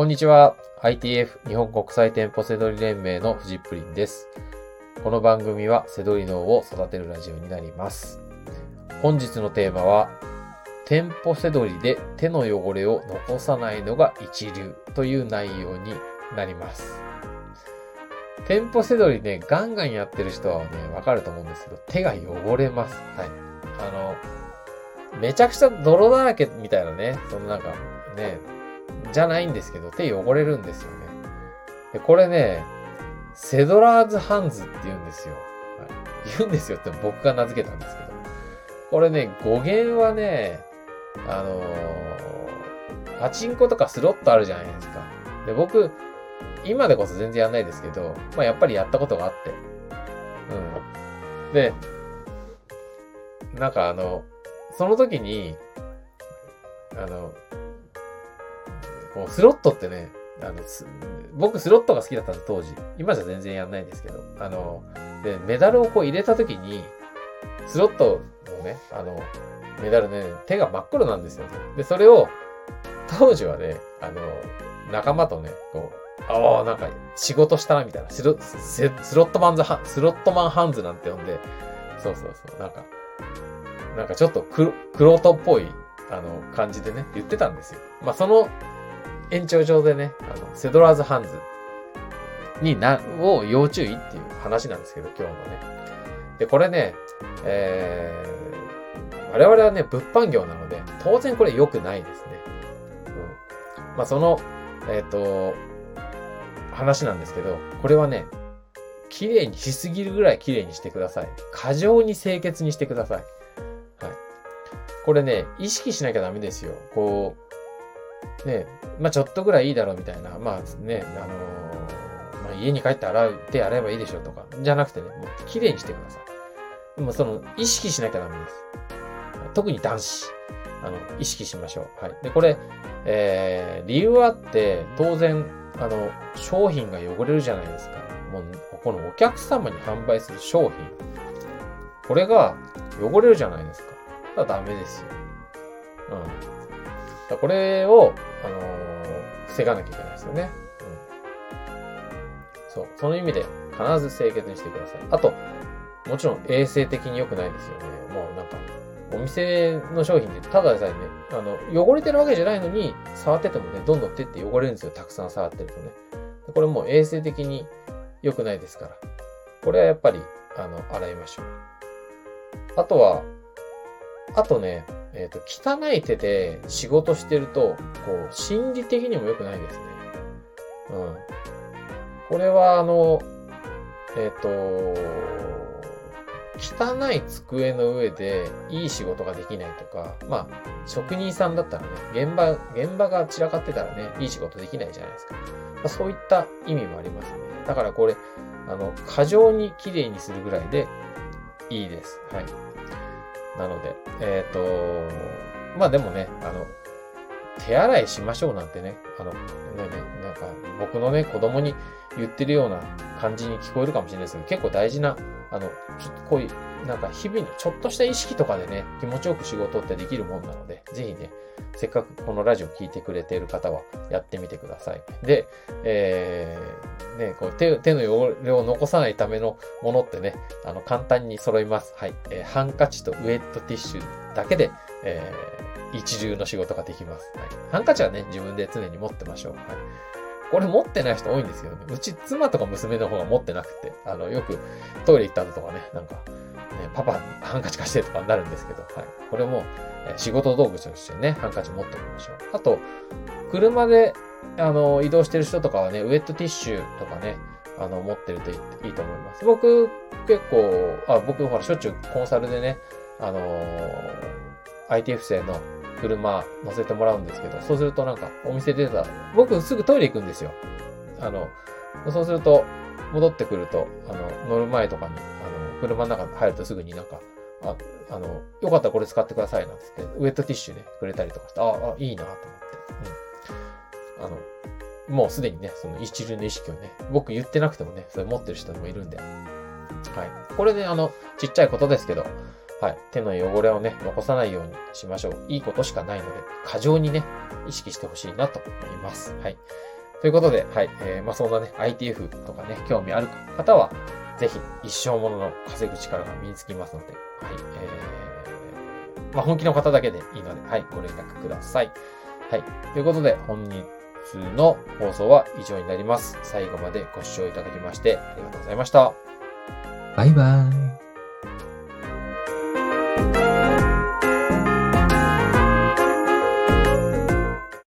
こんにちは。ITF 日本国際店舗セドリ連盟のフジプリンです。この番組はセドリ脳を育てるラジオになります。本日のテーマは、店舗セドリで手の汚れを残さないのが一流という内容になります。店舗セドリね、ガンガンやってる人はね、わかると思うんですけど、手が汚れます。はい。あの、めちゃくちゃ泥だらけみたいなね、そのなんか、ね、じゃないんですけど、手汚れるんですよね。で、これね、セドラーズハンズって言うんですよ。言うんですよって僕が名付けたんですけど。これね、語源はね、あのー、パチンコとかスロットあるじゃないですか。で、僕、今でこそ全然やんないですけど、まあやっぱりやったことがあって。うん。で、なんかあの、その時に、あの、こう、スロットってね、あの、僕スロットが好きだったんです、当時。今じゃ全然やんないんですけど。あの、で、メダルをこう入れた時に、スロットのね、あの、メダルね、手が真っ黒なんですよ。で、それを、当時はね、あの、仲間とね、こう、ああ、なんか仕事したなみたいな。スロスロットマンズハ、スロットマンハンズなんて呼んで、そうそうそう、なんか、なんかちょっとクロートっぽい、あの、感じでね、言ってたんですよ。まあ、その延長上でね、あの、セドラーズハンズにな、を要注意っていう話なんですけど、今日のね。で、これね、えー、我々はね、物販業なので、当然これ良くないですね。うん。まあ、その、えっ、ー、と、話なんですけど、これはね、綺麗にしすぎるぐらい綺麗にしてください。過剰に清潔にしてください。はい。これね、意識しなきゃダメですよ。こう、ね、まあちょっとぐらいいいだろうみたいな。まあね、あのー、まあ家に帰って洗う、手洗えばいいでしょうとか。じゃなくてね、もう綺麗にしてください。でもその、意識しなきゃダメです。特に男子。あの、意識しましょう。はい。で、これ、えー、理由はあって、当然、あの、商品が汚れるじゃないですか。もう、このお客様に販売する商品。これが汚れるじゃないですか。だダメですよ。うん。だこれを、あのー、防がなきゃいけないですよね。うん。そう。その意味で、必ず清潔にしてください。あと、もちろん衛生的に良くないですよね。もうなんか、お店の商品ってただでさえね、あの、汚れてるわけじゃないのに、触っててもね、どんどん手って汚れるんですよ。たくさん触ってるとね。これもう衛生的に良くないですから。これはやっぱり、あの、洗いましょう。あとは、あとね、えっ、ー、と、汚い手で仕事してると、こう、心理的にも良くないですね。うん。これは、あの、えっ、ー、と、汚い机の上でいい仕事ができないとか、まあ、職人さんだったらね、現場、現場が散らかってたらね、いい仕事できないじゃないですか。まあ、そういった意味もありますね。だからこれ、あの、過剰に綺麗にするぐらいでいいです。はい。なので、えっ、ー、と、まあでもね、あの、手洗いしましょうなんてね、あの、ね、なんか僕のね、子供に言ってるような感じに聞こえるかもしれないですけど、結構大事な、あの、ちょっとこういう、なんか日々のちょっとした意識とかでね、気持ちよく仕事ってできるもんなので、ぜひね、せっかくこのラジオ聞いてくれている方はやってみてください。で、えー、ね、こう手手の汚れを残さないためのものってね、あの、簡単に揃います。はい。えー、ハンカチとウェットティッシュだけで、えー、一流の仕事ができます。はい。ハンカチはね、自分で常に持ってましょう。はい。これ持ってない人多いんですよね。うち妻とか娘の方が持ってなくて、あの、よくトイレ行った後とかね、なんか、ね、パパハンカチ貸してとかになるんですけど、はい。これも、え仕事道具としてね、ハンカチ持っておきましょう。あと、車で、あの、移動してる人とかはね、ウェットティッシュとかね、あの、持ってるといいと思います。僕、結構、あ、僕、ほら、しょっちゅうコンサルでね、あのー、ITF 生の車乗せてもらうんですけど、そうするとなんかお店出た、僕すぐトイレ行くんですよ。あの、そうすると、戻ってくると、あの、乗る前とかに、あの、車の中に入るとすぐになんか、あ、あの、よかったらこれ使ってくださいなんつって、ウェットティッシュね、くれたりとかして、あ、あ、いいなと思って。うん。あの、もうすでにね、その一流の意識をね、僕言ってなくてもね、それ持ってる人もいるんで。はい。これね、あの、ちっちゃいことですけど、はい。手の汚れをね、残さないようにしましょう。いいことしかないので、過剰にね、意識してほしいなと思います。はい。ということで、はい。えー、まあ、そんなね、ITF とかね、興味ある方は、ぜひ、一生ものの稼ぐ力が身につきますので、はい。えー、まあ、本気の方だけでいいので、はい。ご連絡ください。はい。ということで、本日の放送は以上になります。最後までご視聴いただきまして、ありがとうございました。バイバーイ。